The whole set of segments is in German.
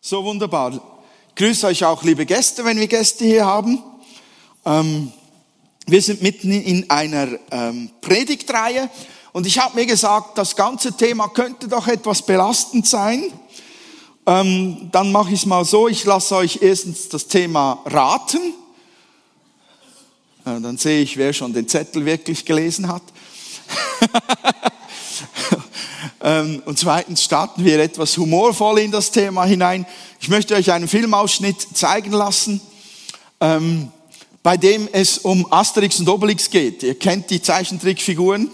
So wunderbar. Ich grüße euch auch, liebe Gäste, wenn wir Gäste hier haben. Ähm, wir sind mitten in einer ähm, Predigtreihe und ich habe mir gesagt, das ganze Thema könnte doch etwas belastend sein. Ähm, dann mache ich es mal so, ich lasse euch erstens das Thema raten. Äh, dann sehe ich, wer schon den Zettel wirklich gelesen hat. Ähm, und zweitens starten wir etwas humorvoll in das Thema hinein. Ich möchte euch einen Filmausschnitt zeigen lassen, ähm, bei dem es um Asterix und Obelix geht. Ihr kennt die Zeichentrickfiguren.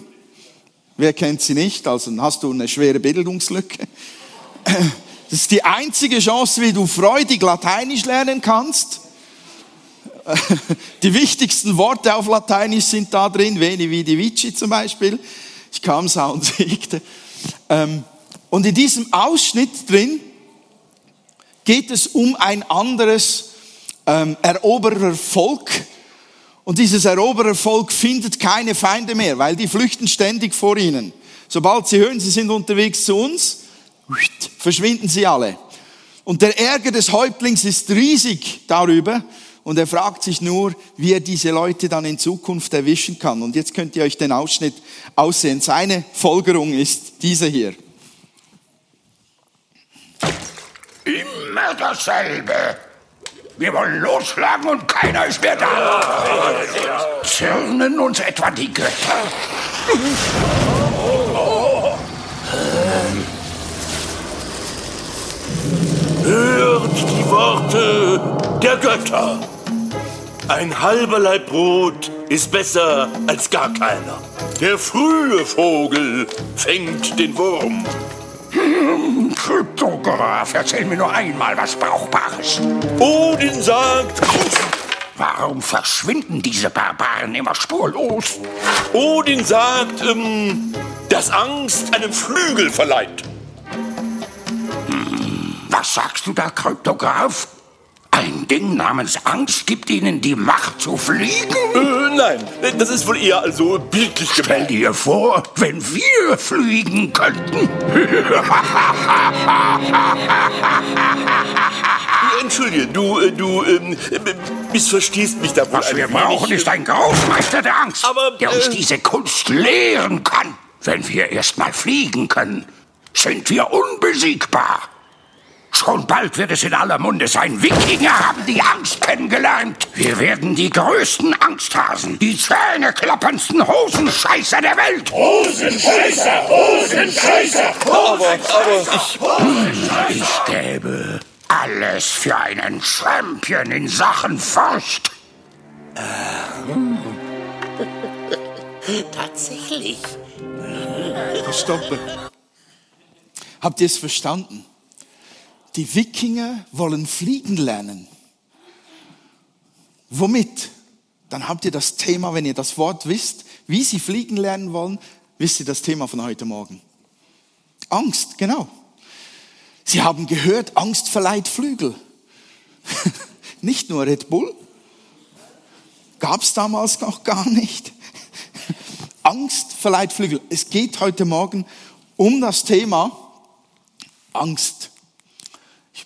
Wer kennt sie nicht? Also hast du eine schwere Bildungslücke. Das ist die einzige Chance, wie du freudig Lateinisch lernen kannst. Die wichtigsten Worte auf Lateinisch sind da drin, Veni Vidi Vici zum Beispiel. Ich kam, sah und siegte. Ähm, und in diesem Ausschnitt drin geht es um ein anderes ähm, Eroberervolk. Und dieses Eroberervolk findet keine Feinde mehr, weil die flüchten ständig vor ihnen. Sobald sie hören, sie sind unterwegs zu uns, verschwinden sie alle. Und der Ärger des Häuptlings ist riesig darüber. Und er fragt sich nur, wie er diese Leute dann in Zukunft erwischen kann. Und jetzt könnt ihr euch den Ausschnitt aussehen. Seine Folgerung ist diese hier. Immer dasselbe. Wir wollen losschlagen und keiner ist mehr da. Zürnen uns etwa die Götter? Hört die Worte der Götter. Ein halber Laib Brot ist besser als gar keiner. Der frühe Vogel fängt den Wurm. Hm, Kryptograph, erzähl mir nur einmal was Brauchbares. Odin sagt, Warum verschwinden diese Barbaren immer spurlos? Odin sagt, ähm, dass Angst einem Flügel verleiht. Was sagst du da, Kryptograph? Ein Ding namens Angst gibt ihnen die Macht zu fliegen? Äh, nein, das ist wohl eher also bildlich Stell gemeint. dir vor, wenn wir fliegen könnten. Entschuldige, du, äh, du ähm, äh, missverstehst mich da wohl Was wir brauchen, ist ein Großmeister der Angst, Aber, der uns äh, diese Kunst lehren kann. Wenn wir erst mal fliegen können, sind wir unbesiegbar. Schon bald wird es in aller Munde sein. Wikinger haben die Angst kennengelernt. Wir werden die größten Angsthasen, die zähneklapperndsten Hosenscheißer der Welt. Hosenscheißer, Hosenscheißer, aber, aber ich, Ich gäbe alles für einen Champion in Sachen Furcht. Tatsächlich. Stoppe. Habt ihr es verstanden? Die Wikinger wollen fliegen lernen. Womit? Dann habt ihr das Thema, wenn ihr das Wort wisst, wie sie fliegen lernen wollen, wisst ihr das Thema von heute Morgen. Angst, genau. Sie haben gehört, Angst verleiht Flügel. nicht nur Red Bull. Gab es damals noch gar nicht. Angst verleiht Flügel. Es geht heute Morgen um das Thema Angst.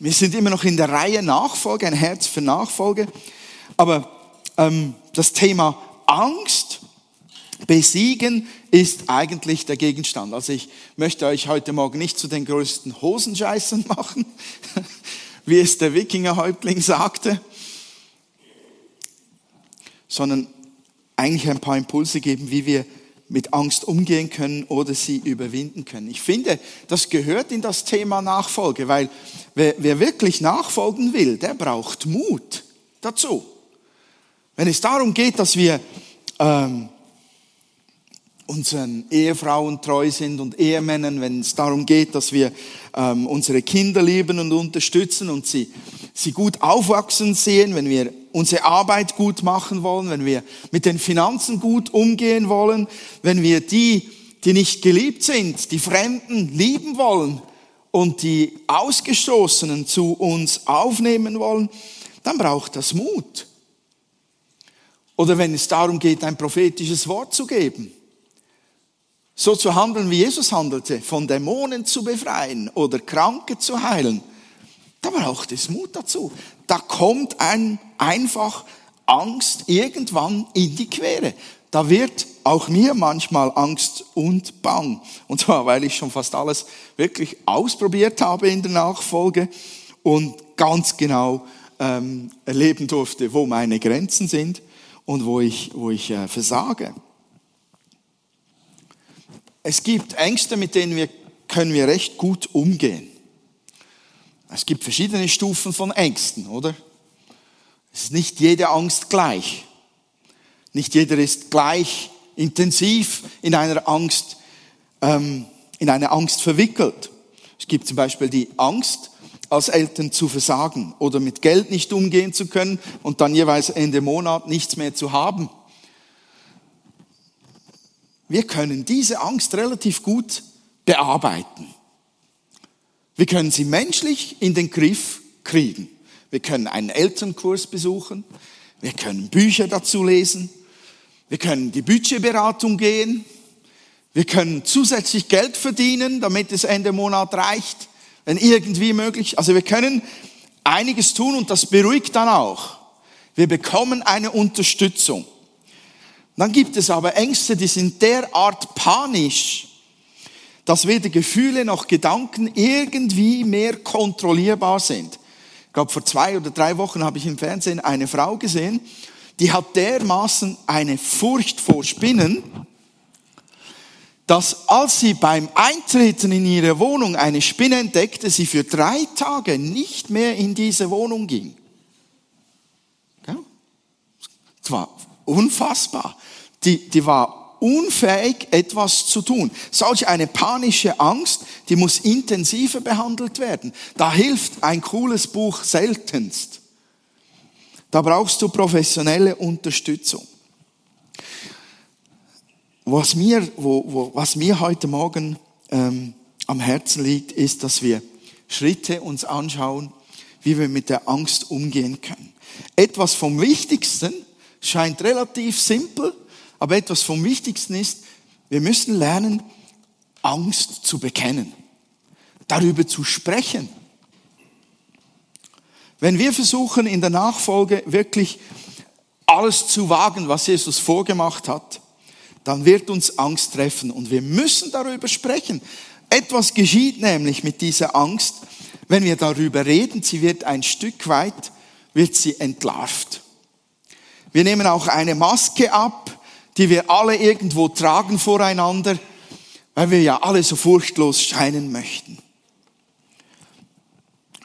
Wir sind immer noch in der Reihe Nachfolge, ein Herz für Nachfolge. Aber ähm, das Thema Angst besiegen ist eigentlich der Gegenstand. Also ich möchte euch heute Morgen nicht zu den größten Hosenscheißern machen, wie es der Wikingerhäuptling sagte, sondern eigentlich ein paar Impulse geben, wie wir mit Angst umgehen können oder sie überwinden können. Ich finde, das gehört in das Thema Nachfolge, weil wer, wer wirklich nachfolgen will, der braucht Mut dazu. Wenn es darum geht, dass wir ähm, unseren Ehefrauen treu sind und Ehemännern, wenn es darum geht, dass wir ähm, unsere Kinder lieben und unterstützen und sie, sie gut aufwachsen sehen, wenn wir unsere Arbeit gut machen wollen, wenn wir mit den Finanzen gut umgehen wollen, wenn wir die, die nicht geliebt sind, die Fremden lieben wollen und die Ausgestoßenen zu uns aufnehmen wollen, dann braucht das Mut. Oder wenn es darum geht, ein prophetisches Wort zu geben, so zu handeln, wie Jesus handelte, von Dämonen zu befreien oder Kranke zu heilen, da braucht es Mut dazu. Da kommt ein einfach Angst irgendwann in die Quere. Da wird auch mir manchmal Angst und Bang. Und zwar, weil ich schon fast alles wirklich ausprobiert habe in der Nachfolge und ganz genau ähm, erleben durfte, wo meine Grenzen sind und wo ich, wo ich äh, versage. Es gibt Ängste, mit denen wir, können wir recht gut umgehen. Es gibt verschiedene Stufen von Ängsten, oder? Es ist nicht jede Angst gleich. Nicht jeder ist gleich intensiv in einer Angst, ähm, in eine Angst verwickelt. Es gibt zum Beispiel die Angst, als Eltern zu versagen oder mit Geld nicht umgehen zu können und dann jeweils Ende Monat nichts mehr zu haben. Wir können diese Angst relativ gut bearbeiten. Wir können sie menschlich in den Griff kriegen. Wir können einen Elternkurs besuchen. Wir können Bücher dazu lesen. Wir können die Budgetberatung gehen. Wir können zusätzlich Geld verdienen, damit es Ende Monat reicht, wenn irgendwie möglich. Also wir können einiges tun und das beruhigt dann auch. Wir bekommen eine Unterstützung. Dann gibt es aber Ängste, die sind derart panisch, dass weder Gefühle noch Gedanken irgendwie mehr kontrollierbar sind. Ich glaube, vor zwei oder drei Wochen habe ich im Fernsehen eine Frau gesehen, die hat dermaßen eine Furcht vor Spinnen, dass als sie beim Eintreten in ihre Wohnung eine Spinne entdeckte, sie für drei Tage nicht mehr in diese Wohnung ging. Das war unfassbar. Die, die war unfähig, etwas zu tun. Solch eine panische Angst, die muss intensiver behandelt werden. Da hilft ein cooles Buch seltenst. Da brauchst du professionelle Unterstützung. Was mir, wo, wo, was mir heute Morgen ähm, am Herzen liegt, ist, dass wir Schritte uns anschauen, wie wir mit der Angst umgehen können. Etwas vom Wichtigsten scheint relativ simpel, aber etwas vom Wichtigsten ist, wir müssen lernen, Angst zu bekennen, darüber zu sprechen. Wenn wir versuchen, in der Nachfolge wirklich alles zu wagen, was Jesus vorgemacht hat, dann wird uns Angst treffen und wir müssen darüber sprechen. Etwas geschieht nämlich mit dieser Angst, wenn wir darüber reden, sie wird ein Stück weit, wird sie entlarvt. Wir nehmen auch eine Maske ab, die wir alle irgendwo tragen voreinander, weil wir ja alle so furchtlos scheinen möchten.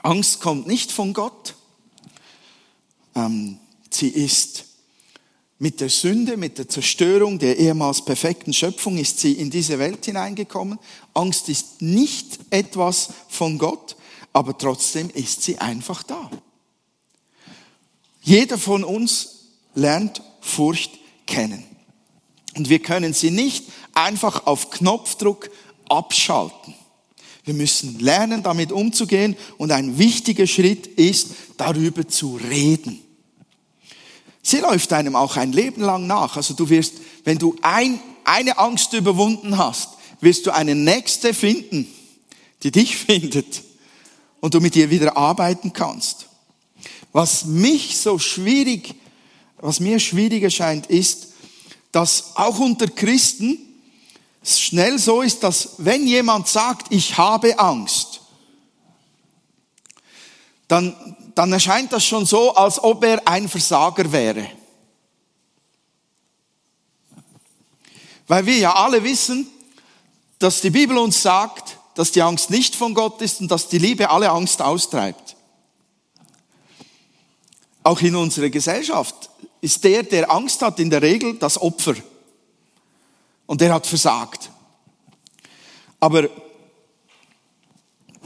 Angst kommt nicht von Gott. Ähm, sie ist mit der Sünde, mit der Zerstörung der ehemals perfekten Schöpfung ist sie in diese Welt hineingekommen. Angst ist nicht etwas von Gott, aber trotzdem ist sie einfach da. Jeder von uns lernt Furcht kennen. Und wir können sie nicht einfach auf Knopfdruck abschalten. Wir müssen lernen, damit umzugehen und ein wichtiger Schritt ist, darüber zu reden. Sie läuft einem auch ein Leben lang nach. Also du wirst, wenn du ein, eine Angst überwunden hast, wirst du eine nächste finden, die dich findet und du mit ihr wieder arbeiten kannst. Was mich so schwierig, was mir schwierig erscheint, ist, dass auch unter Christen es schnell so ist, dass wenn jemand sagt, ich habe Angst, dann, dann erscheint das schon so, als ob er ein Versager wäre. Weil wir ja alle wissen, dass die Bibel uns sagt, dass die Angst nicht von Gott ist und dass die Liebe alle Angst austreibt. Auch in unserer Gesellschaft ist der, der Angst hat, in der Regel das Opfer und er hat versagt. Aber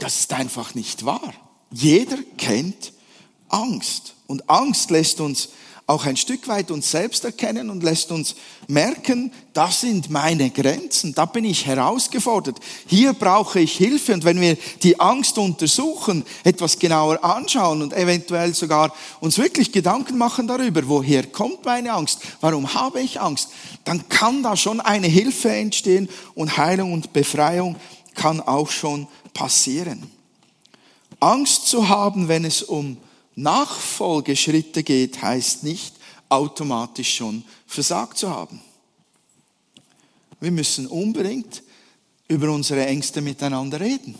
das ist einfach nicht wahr. Jeder kennt Angst. Und Angst lässt uns auch ein Stück weit uns selbst erkennen und lässt uns merken, das sind meine Grenzen, da bin ich herausgefordert, hier brauche ich Hilfe und wenn wir die Angst untersuchen, etwas genauer anschauen und eventuell sogar uns wirklich Gedanken machen darüber, woher kommt meine Angst, warum habe ich Angst, dann kann da schon eine Hilfe entstehen und Heilung und Befreiung kann auch schon passieren. Angst zu haben, wenn es um Nachfolgeschritte geht, heißt nicht automatisch schon versagt zu haben. Wir müssen unbedingt über unsere Ängste miteinander reden.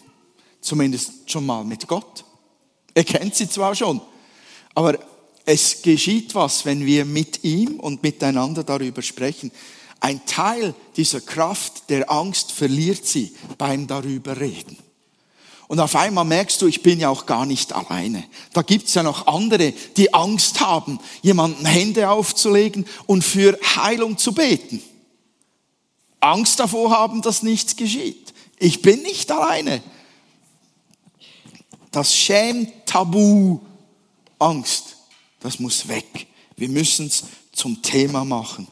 Zumindest schon mal mit Gott. Er kennt sie zwar schon, aber es geschieht was, wenn wir mit ihm und miteinander darüber sprechen. Ein Teil dieser Kraft der Angst verliert sie beim darüber reden. Und auf einmal merkst du, ich bin ja auch gar nicht alleine. Da gibt's ja noch andere, die Angst haben, jemanden Hände aufzulegen und für Heilung zu beten. Angst davor haben, dass nichts geschieht. Ich bin nicht alleine. Das Schämtabu, Angst, das muss weg. Wir müssen es zum Thema machen.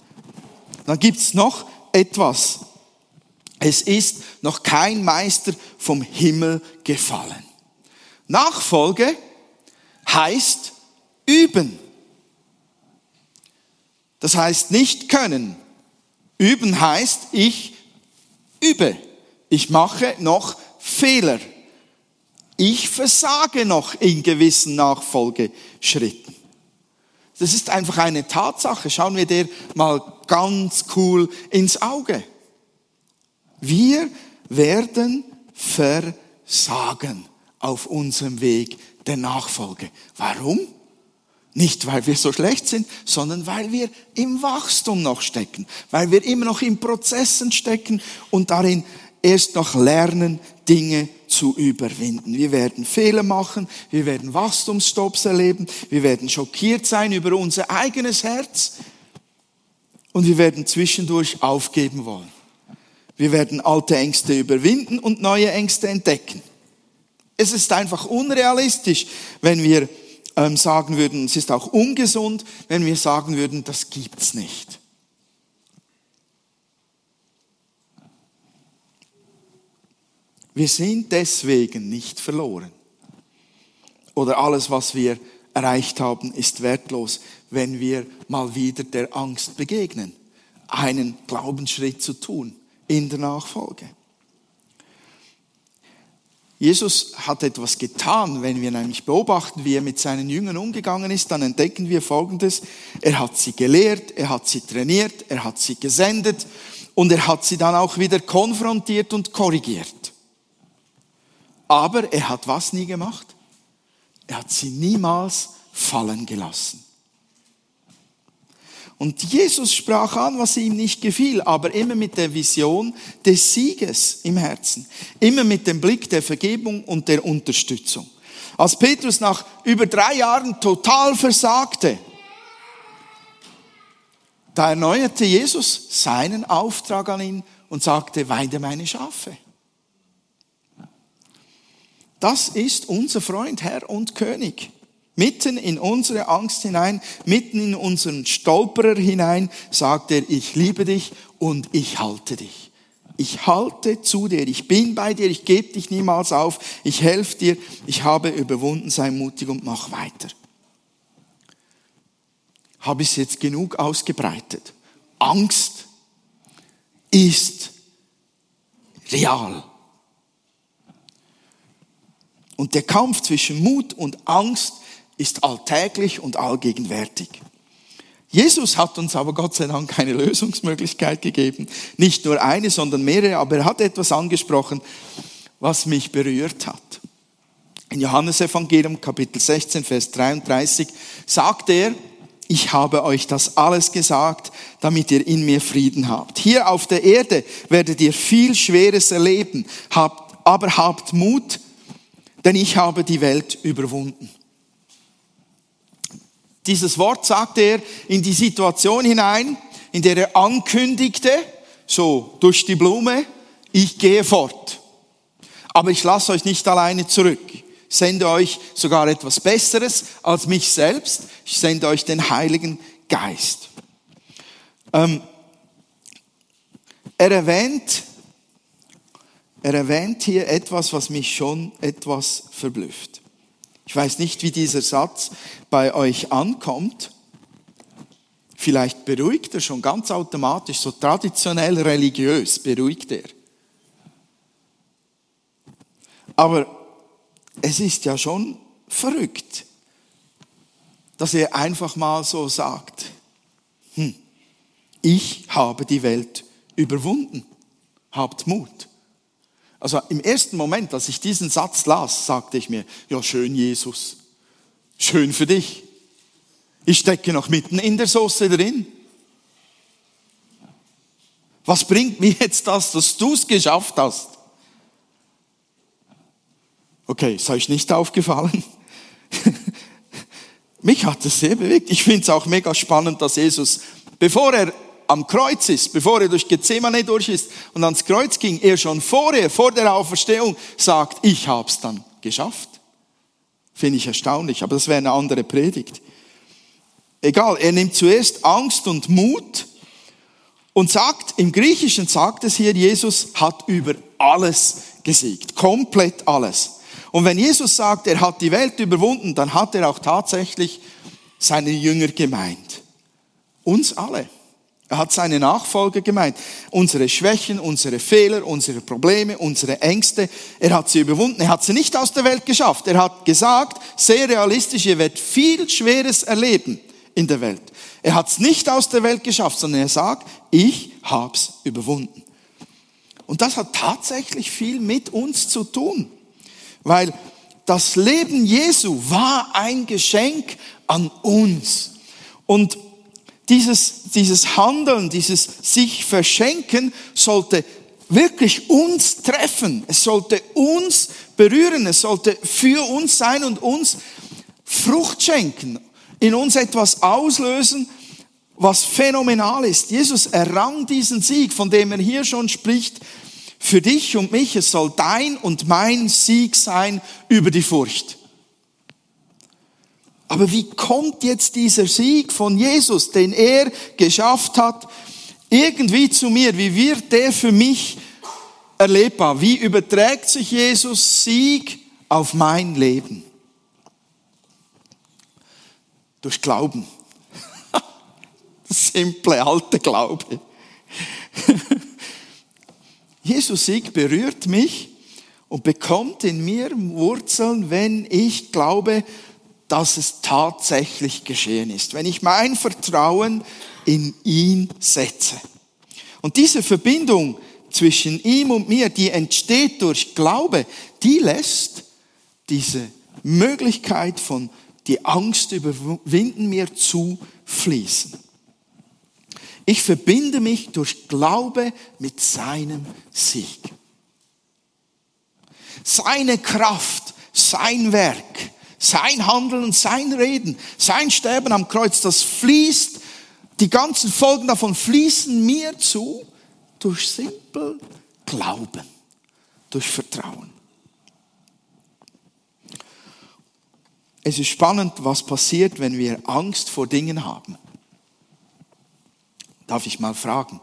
Dann gibt's noch etwas. Es ist noch kein Meister vom Himmel gefallen. Nachfolge heißt üben. Das heißt nicht können. Üben heißt, ich übe. Ich mache noch Fehler. Ich versage noch in gewissen Nachfolgeschritten. Das ist einfach eine Tatsache. Schauen wir der mal ganz cool ins Auge. Wir werden versagen auf unserem Weg der Nachfolge. Warum? Nicht, weil wir so schlecht sind, sondern weil wir im Wachstum noch stecken, weil wir immer noch in Prozessen stecken und darin erst noch lernen, Dinge zu überwinden. Wir werden Fehler machen, wir werden Wachstumsstops erleben, wir werden schockiert sein über unser eigenes Herz und wir werden zwischendurch aufgeben wollen. Wir werden alte Ängste überwinden und neue Ängste entdecken. Es ist einfach unrealistisch, wenn wir ähm, sagen würden, es ist auch ungesund, wenn wir sagen würden, das gibt's nicht. Wir sind deswegen nicht verloren. Oder alles, was wir erreicht haben, ist wertlos, wenn wir mal wieder der Angst begegnen, einen Glaubensschritt zu tun in der Nachfolge. Jesus hat etwas getan, wenn wir nämlich beobachten, wie er mit seinen Jüngern umgegangen ist, dann entdecken wir Folgendes. Er hat sie gelehrt, er hat sie trainiert, er hat sie gesendet und er hat sie dann auch wieder konfrontiert und korrigiert. Aber er hat was nie gemacht? Er hat sie niemals fallen gelassen. Und Jesus sprach an, was ihm nicht gefiel, aber immer mit der Vision des Sieges im Herzen. Immer mit dem Blick der Vergebung und der Unterstützung. Als Petrus nach über drei Jahren total versagte, da erneuerte Jesus seinen Auftrag an ihn und sagte, weide meine Schafe. Das ist unser Freund, Herr und König. Mitten in unsere Angst hinein, mitten in unseren Stolperer hinein, sagt er, ich liebe dich und ich halte dich. Ich halte zu dir, ich bin bei dir, ich gebe dich niemals auf, ich helfe dir, ich habe überwunden, sei mutig und mach weiter. Habe ich es jetzt genug ausgebreitet? Angst ist real. Und der Kampf zwischen Mut und Angst ist alltäglich und allgegenwärtig. Jesus hat uns aber Gott sei Dank keine Lösungsmöglichkeit gegeben. Nicht nur eine, sondern mehrere, aber er hat etwas angesprochen, was mich berührt hat. In Johannes Evangelium Kapitel 16, Vers 33 sagt er, ich habe euch das alles gesagt, damit ihr in mir Frieden habt. Hier auf der Erde werdet ihr viel Schweres erleben, habt, aber habt Mut, denn ich habe die Welt überwunden. Dieses Wort sagte er in die Situation hinein, in der er ankündigte, so durch die Blume, ich gehe fort. Aber ich lasse euch nicht alleine zurück. Ich sende euch sogar etwas Besseres als mich selbst. Ich sende euch den Heiligen Geist. Ähm, er erwähnt, er erwähnt hier etwas, was mich schon etwas verblüfft. Ich weiß nicht, wie dieser Satz bei euch ankommt. Vielleicht beruhigt er schon ganz automatisch, so traditionell religiös beruhigt er. Aber es ist ja schon verrückt, dass er einfach mal so sagt, hm, ich habe die Welt überwunden, habt Mut. Also im ersten Moment, als ich diesen Satz las, sagte ich mir, ja schön Jesus, schön für dich. Ich stecke noch mitten in der Soße drin. Was bringt mir jetzt das, dass du es geschafft hast? Okay, ist euch nicht aufgefallen? Mich hat es sehr bewegt. Ich finde es auch mega spannend, dass Jesus, bevor er am Kreuz ist, bevor er durch Gethsemane durch ist und ans Kreuz ging, er schon vorher, vor der Auferstehung, sagt, ich hab's dann geschafft. Finde ich erstaunlich, aber das wäre eine andere Predigt. Egal, er nimmt zuerst Angst und Mut und sagt, im Griechischen sagt es hier, Jesus hat über alles gesiegt, komplett alles. Und wenn Jesus sagt, er hat die Welt überwunden, dann hat er auch tatsächlich seine Jünger gemeint. Uns alle. Er hat seine Nachfolger gemeint. Unsere Schwächen, unsere Fehler, unsere Probleme, unsere Ängste. Er hat sie überwunden. Er hat sie nicht aus der Welt geschafft. Er hat gesagt, sehr realistisch, ihr werdet viel Schweres erleben in der Welt. Er hat es nicht aus der Welt geschafft, sondern er sagt, ich hab's überwunden. Und das hat tatsächlich viel mit uns zu tun. Weil das Leben Jesu war ein Geschenk an uns. Und dieses, dieses Handeln, dieses sich verschenken sollte wirklich uns treffen. Es sollte uns berühren. Es sollte für uns sein und uns Frucht schenken. In uns etwas auslösen, was phänomenal ist. Jesus errang diesen Sieg, von dem er hier schon spricht. Für dich und mich, es soll dein und mein Sieg sein über die Furcht. Aber wie kommt jetzt dieser Sieg von Jesus, den er geschafft hat, irgendwie zu mir? Wie wird der für mich erlebbar? Wie überträgt sich Jesus Sieg auf mein Leben? Durch Glauben. Simple alte Glaube. Jesus Sieg berührt mich und bekommt in mir Wurzeln, wenn ich glaube, dass es tatsächlich geschehen ist, wenn ich mein Vertrauen in ihn setze. Und diese Verbindung zwischen ihm und mir, die entsteht durch Glaube, die lässt diese Möglichkeit von die Angst überwinden mir zufließen. Ich verbinde mich durch Glaube mit seinem Sieg. Seine Kraft, sein Werk, sein Handeln und sein Reden, sein Sterben am Kreuz, das fließt, die ganzen Folgen davon fließen mir zu durch simpel Glauben, durch Vertrauen. Es ist spannend, was passiert, wenn wir Angst vor Dingen haben. Darf ich mal fragen?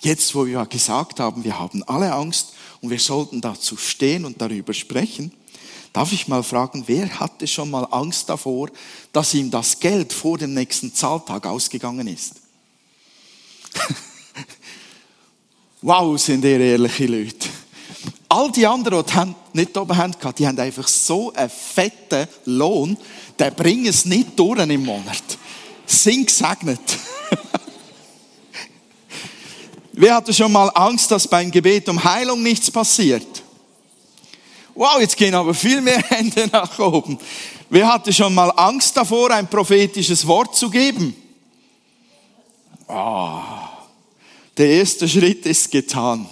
Jetzt, wo wir gesagt haben, wir haben alle Angst und wir sollten dazu stehen und darüber sprechen, Darf ich mal fragen, wer hatte schon mal Angst davor, dass ihm das Geld vor dem nächsten Zahltag ausgegangen ist? wow, sind ihr ehrliche Leute. All die anderen, die nicht oben haben die haben einfach so einen fetten Lohn, der bringen es nicht durch im Monat. Sind gesegnet. Wer hatte schon mal Angst, dass beim Gebet um Heilung nichts passiert? Wow, jetzt gehen aber viel mehr Hände nach oben. Wer hatte schon mal Angst davor, ein prophetisches Wort zu geben? Oh, der erste Schritt ist getan.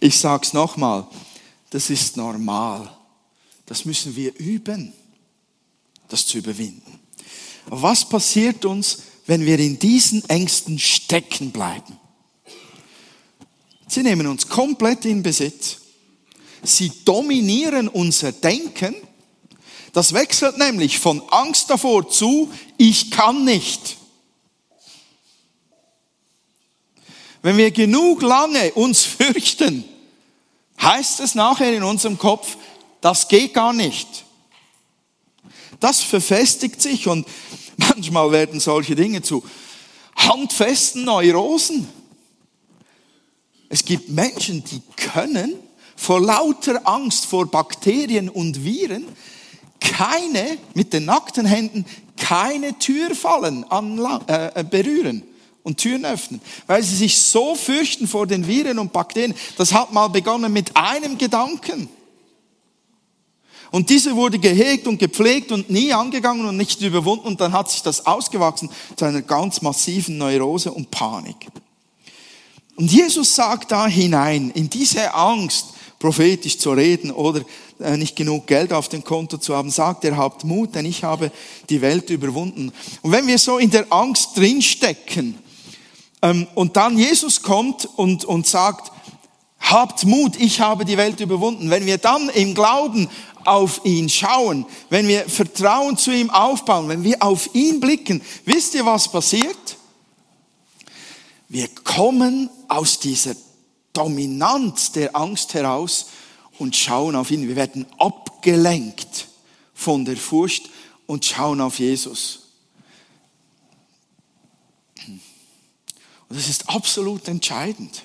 Ich sag's nochmal, das ist normal. Das müssen wir üben, das zu überwinden. was passiert uns, wenn wir in diesen Ängsten stecken bleiben? Sie nehmen uns komplett in Besitz. Sie dominieren unser Denken. Das wechselt nämlich von Angst davor zu, ich kann nicht. Wenn wir genug lange uns fürchten, heißt es nachher in unserem Kopf, das geht gar nicht. Das verfestigt sich und manchmal werden solche Dinge zu handfesten Neurosen. Es gibt Menschen, die können vor lauter Angst vor Bakterien und Viren keine, mit den nackten Händen, keine Türfallen an, äh, berühren und Türen öffnen, weil sie sich so fürchten vor den Viren und Bakterien. Das hat mal begonnen mit einem Gedanken. Und diese wurde gehegt und gepflegt und nie angegangen und nicht überwunden und dann hat sich das ausgewachsen zu einer ganz massiven Neurose und Panik. Und Jesus sagt da hinein, in diese Angst, prophetisch zu reden oder äh, nicht genug Geld auf dem Konto zu haben, sagt er, habt Mut, denn ich habe die Welt überwunden. Und wenn wir so in der Angst drinstecken ähm, und dann Jesus kommt und, und sagt, habt Mut, ich habe die Welt überwunden, wenn wir dann im Glauben auf ihn schauen, wenn wir Vertrauen zu ihm aufbauen, wenn wir auf ihn blicken, wisst ihr, was passiert? Wir kommen aus dieser Dominanz der Angst heraus und schauen auf ihn. Wir werden abgelenkt von der Furcht und schauen auf Jesus. Und das ist absolut entscheidend.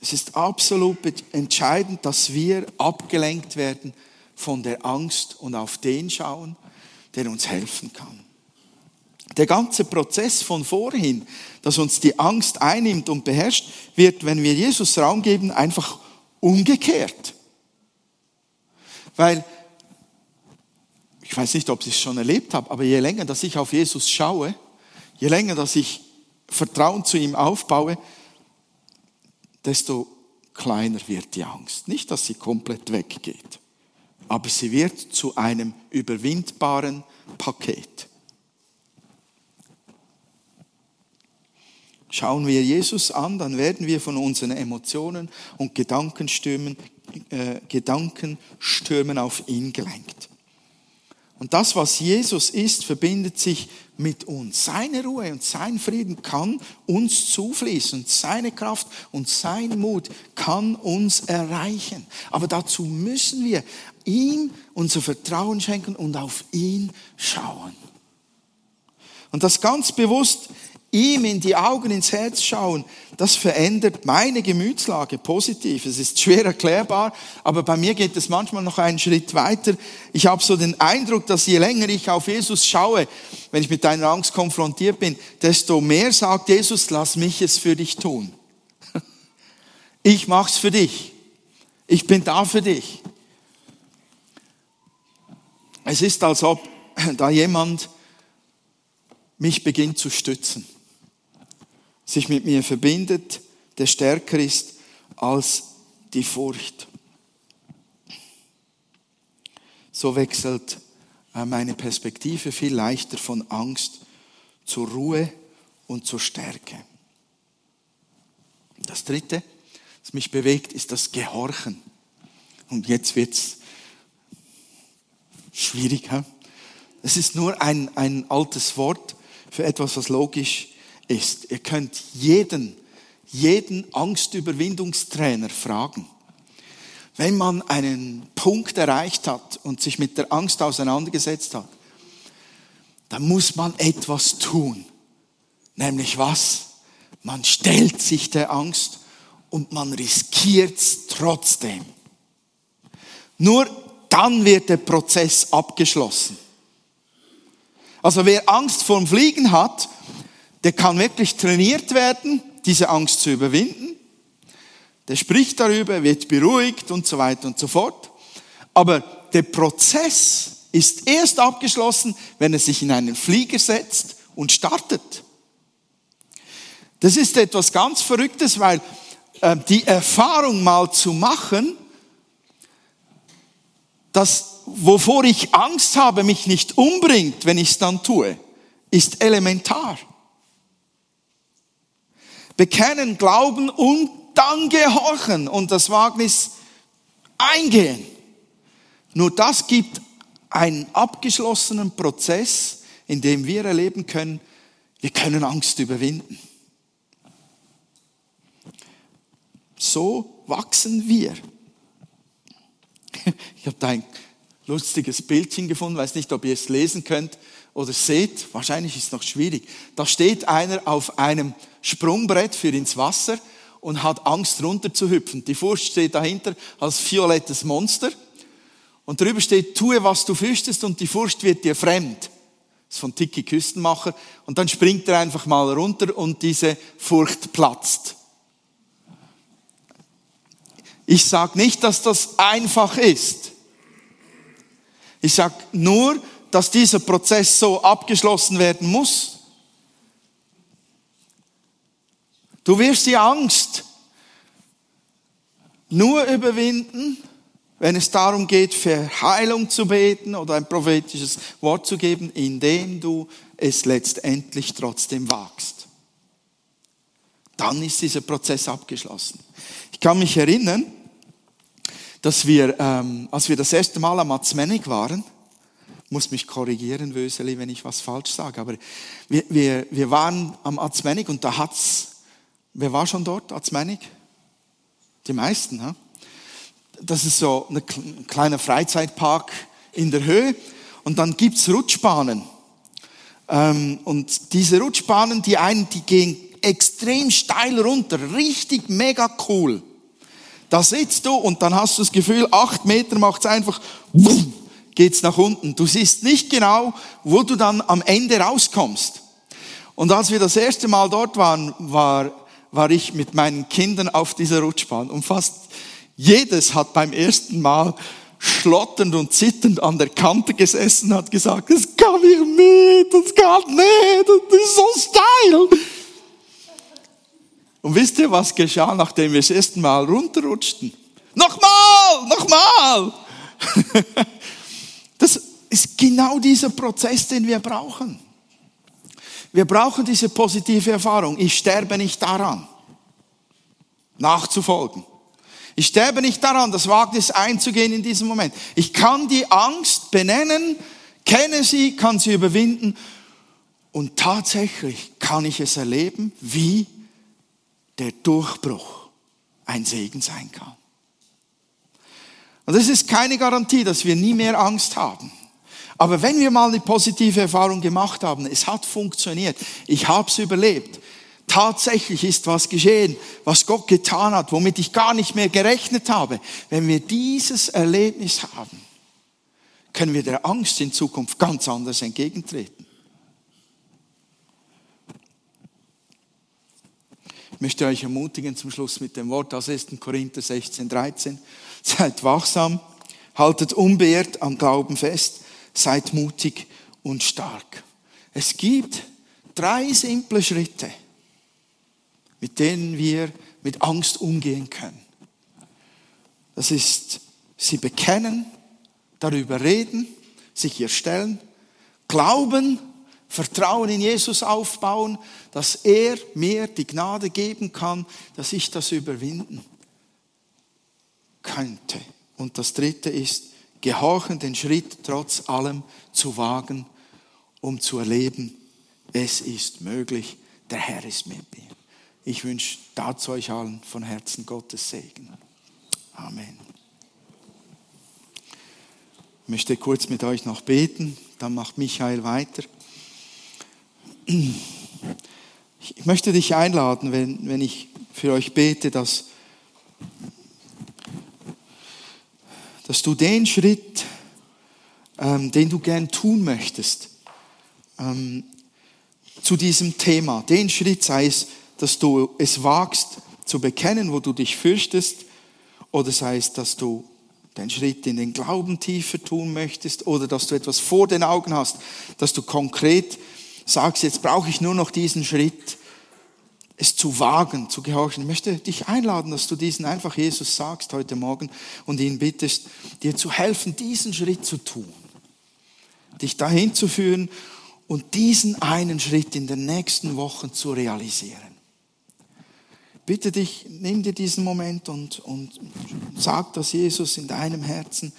Es ist absolut entscheidend, dass wir abgelenkt werden von der Angst und auf den schauen, der uns helfen kann. Der ganze Prozess von vorhin, dass uns die Angst einnimmt und beherrscht, wird, wenn wir Jesus Raum geben, einfach umgekehrt. Weil, ich weiß nicht, ob ich es schon erlebt habe, aber je länger, dass ich auf Jesus schaue, je länger, dass ich Vertrauen zu ihm aufbaue, desto kleiner wird die Angst. Nicht, dass sie komplett weggeht, aber sie wird zu einem überwindbaren Paket. Schauen wir Jesus an, dann werden wir von unseren Emotionen und Gedankenstürmen, äh, Gedankenstürmen auf ihn gelenkt. Und das, was Jesus ist, verbindet sich mit uns. Seine Ruhe und sein Frieden kann uns zufließen. Seine Kraft und sein Mut kann uns erreichen. Aber dazu müssen wir ihm unser Vertrauen schenken und auf ihn schauen. Und das ganz bewusst ihm in die Augen, ins Herz schauen, das verändert meine Gemütslage positiv. Es ist schwer erklärbar, aber bei mir geht es manchmal noch einen Schritt weiter. Ich habe so den Eindruck, dass je länger ich auf Jesus schaue, wenn ich mit deiner Angst konfrontiert bin, desto mehr sagt Jesus, lass mich es für dich tun. Ich mach's für dich. Ich bin da für dich. Es ist, als ob da jemand mich beginnt zu stützen sich mit mir verbindet, der stärker ist als die Furcht. So wechselt äh, meine Perspektive viel leichter von Angst zur Ruhe und zur Stärke. Das Dritte, das mich bewegt, ist das Gehorchen. Und jetzt wird's schwierig. Es ist nur ein, ein altes Wort für etwas, was logisch ist. Ihr könnt jeden, jeden Angstüberwindungstrainer fragen. Wenn man einen Punkt erreicht hat und sich mit der Angst auseinandergesetzt hat, dann muss man etwas tun. Nämlich was? Man stellt sich der Angst und man riskiert es trotzdem. Nur dann wird der Prozess abgeschlossen. Also wer Angst vorm Fliegen hat, der kann wirklich trainiert werden, diese Angst zu überwinden. Der spricht darüber, wird beruhigt und so weiter und so fort. Aber der Prozess ist erst abgeschlossen, wenn er sich in einen Flieger setzt und startet. Das ist etwas ganz Verrücktes, weil äh, die Erfahrung mal zu machen, dass wovor ich Angst habe, mich nicht umbringt, wenn ich es dann tue, ist elementar bekennen, glauben und dann gehorchen und das Wagnis eingehen. Nur das gibt einen abgeschlossenen Prozess, in dem wir erleben können, wir können Angst überwinden. So wachsen wir. Ich habe da ein lustiges Bildchen gefunden, weiß nicht, ob ihr es lesen könnt oder seht. Wahrscheinlich ist es noch schwierig. Da steht einer auf einem Sprungbrett für ins Wasser und hat Angst runterzuhüpfen. Die Furcht steht dahinter als violettes Monster und drüber steht, tue, was du fürchtest und die Furcht wird dir fremd. Das ist von Tiki Küstenmacher. Und dann springt er einfach mal runter und diese Furcht platzt. Ich sage nicht, dass das einfach ist. Ich sage nur, dass dieser Prozess so abgeschlossen werden muss. Du wirst die Angst nur überwinden, wenn es darum geht, für Heilung zu beten oder ein prophetisches Wort zu geben, indem du es letztendlich trotzdem wagst. Dann ist dieser Prozess abgeschlossen. Ich kann mich erinnern, dass wir, ähm, als wir das erste Mal am Atzmenig waren, muss mich korrigieren, Wöseli, wenn ich was falsch sage, aber wir, wir, wir waren am Atzmenig und da hat's, wer war schon dort, Atzmenig? Die meisten, ha? Das ist so ein kleiner Freizeitpark in der Höhe und dann gibt's Rutschbahnen. Ähm, und diese Rutschbahnen, die einen, die gehen extrem steil runter, richtig mega cool. Da sitzt du und dann hast du das Gefühl, acht Meter macht's einfach, wumm, geht's nach unten. Du siehst nicht genau, wo du dann am Ende rauskommst. Und als wir das erste Mal dort waren, war, war ich mit meinen Kindern auf dieser Rutschbahn und fast jedes hat beim ersten Mal schlotternd und zitternd an der Kante gesessen, hat gesagt, es kann ich nicht, es kann nicht, das ist so steil. Und wisst ihr, was geschah, nachdem wir das erste Mal runterrutschten? Nochmal, nochmal. Ist genau dieser Prozess, den wir brauchen. Wir brauchen diese positive Erfahrung. Ich sterbe nicht daran, nachzufolgen. Ich sterbe nicht daran, das Wagnis einzugehen in diesem Moment. Ich kann die Angst benennen, kenne sie, kann sie überwinden und tatsächlich kann ich es erleben, wie der Durchbruch ein Segen sein kann. Und das ist keine Garantie, dass wir nie mehr Angst haben. Aber wenn wir mal eine positive Erfahrung gemacht haben, es hat funktioniert, ich habe es überlebt, tatsächlich ist was geschehen, was Gott getan hat, womit ich gar nicht mehr gerechnet habe. Wenn wir dieses Erlebnis haben, können wir der Angst in Zukunft ganz anders entgegentreten. Ich möchte euch ermutigen zum Schluss mit dem Wort aus 1. Korinther 16, 13. Seid wachsam, haltet unbeirrt am Glauben fest, seid mutig und stark. Es gibt drei simple Schritte, mit denen wir mit Angst umgehen können. Das ist, sie bekennen, darüber reden, sich ihr stellen, glauben, Vertrauen in Jesus aufbauen, dass er mir die Gnade geben kann, dass ich das überwinden könnte. Und das dritte ist, gehorchen, den Schritt trotz allem zu wagen, um zu erleben, es ist möglich, der Herr ist mit mir. Ich wünsche dazu euch allen von Herzen Gottes Segen. Amen. Ich möchte kurz mit euch noch beten, dann macht Michael weiter. Ich möchte dich einladen, wenn, wenn ich für euch bete, dass, dass du den Schritt, ähm, den du gern tun möchtest, ähm, zu diesem Thema, den Schritt sei es, dass du es wagst zu bekennen, wo du dich fürchtest, oder sei es, dass du den Schritt in den Glauben tiefer tun möchtest, oder dass du etwas vor den Augen hast, dass du konkret sagst, jetzt brauche ich nur noch diesen Schritt, es zu wagen, zu gehorchen. Ich möchte dich einladen, dass du diesen einfach Jesus sagst heute Morgen und ihn bittest, dir zu helfen, diesen Schritt zu tun, dich dahin zu führen und diesen einen Schritt in den nächsten Wochen zu realisieren. Bitte dich, nimm dir diesen Moment und, und sag das Jesus in deinem Herzen,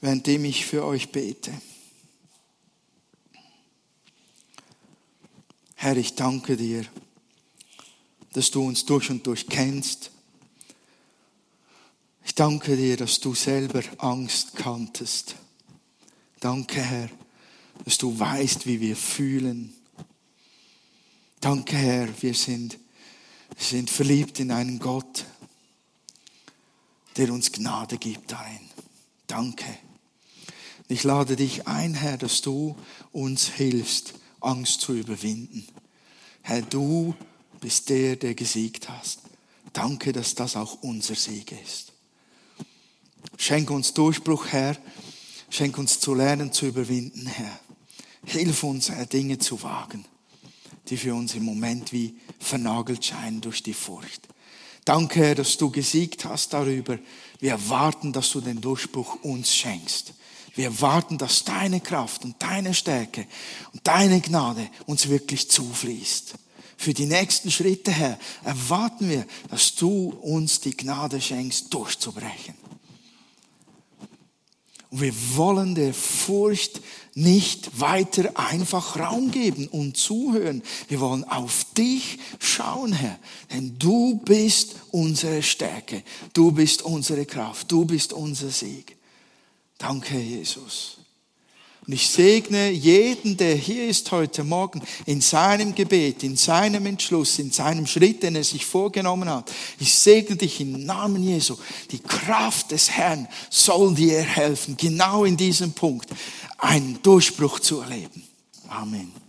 währenddem ich für euch bete. Herr, ich danke dir dass du uns durch und durch kennst. Ich danke dir, dass du selber Angst kanntest. Danke, Herr, dass du weißt, wie wir fühlen. Danke, Herr, wir sind sind verliebt in einen Gott, der uns Gnade gibt darin. Danke. Ich lade dich ein, Herr, dass du uns hilfst, Angst zu überwinden. Herr, du bist der, der gesiegt hast. Danke, dass das auch unser Sieg ist. Schenk uns Durchbruch, Herr. Schenk uns zu lernen, zu überwinden, Herr. Hilf uns, Herr, Dinge zu wagen, die für uns im Moment wie vernagelt scheinen durch die Furcht. Danke, Herr, dass du gesiegt hast darüber. Wir erwarten, dass du den Durchbruch uns schenkst. Wir erwarten, dass deine Kraft und deine Stärke und deine Gnade uns wirklich zufließt. Für die nächsten Schritte, Herr, erwarten wir, dass du uns die Gnade schenkst, durchzubrechen. Und wir wollen der Furcht nicht weiter einfach Raum geben und zuhören. Wir wollen auf dich schauen, Herr. Denn du bist unsere Stärke. Du bist unsere Kraft. Du bist unser Sieg. Danke, Jesus. Und ich segne jeden, der hier ist heute Morgen, in seinem Gebet, in seinem Entschluss, in seinem Schritt, den er sich vorgenommen hat. Ich segne dich im Namen Jesu. Die Kraft des Herrn soll dir helfen, genau in diesem Punkt einen Durchbruch zu erleben. Amen.